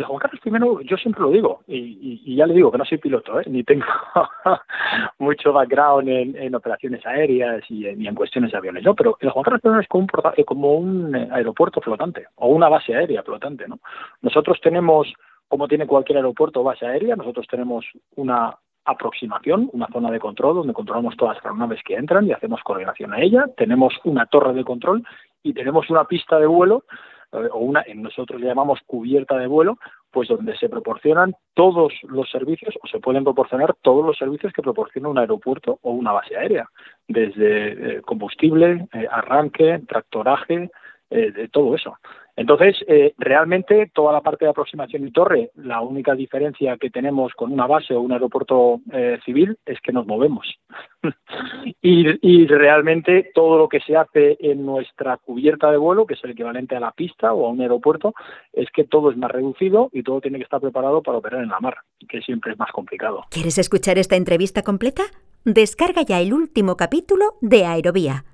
el Juan Carlos I, yo siempre lo digo, y, ya le digo que no soy piloto, ¿eh? ni tengo mucho background en, operaciones aéreas y en, cuestiones de aviones, ¿no? Pero el Juan Carlos I es como un, eh, como un aeropuerto flotante o una base aérea flotante, ¿no? Nosotros tenemos, como tiene cualquier aeropuerto o base aérea, nosotros tenemos una aproximación, una zona de control donde controlamos todas las aeronaves que entran y hacemos coordinación a ella. Tenemos una torre de control y tenemos una pista de vuelo eh, o una, nosotros le llamamos cubierta de vuelo, pues donde se proporcionan todos los servicios o se pueden proporcionar todos los servicios que proporciona un aeropuerto o una base aérea, desde eh, combustible, eh, arranque, tractoraje, de todo eso. Entonces, eh, realmente toda la parte de aproximación y torre, la única diferencia que tenemos con una base o un aeropuerto eh, civil es que nos movemos. y, realmente todo lo que se hace en nuestra cubierta de vuelo, que es el equivalente a la pista o a un aeropuerto, es que todo es más reducido y todo tiene que estar preparado para operar en la mar, que siempre es más complicado. ¿Quieres escuchar esta entrevista completa? Descarga ya el último capítulo de Aerovía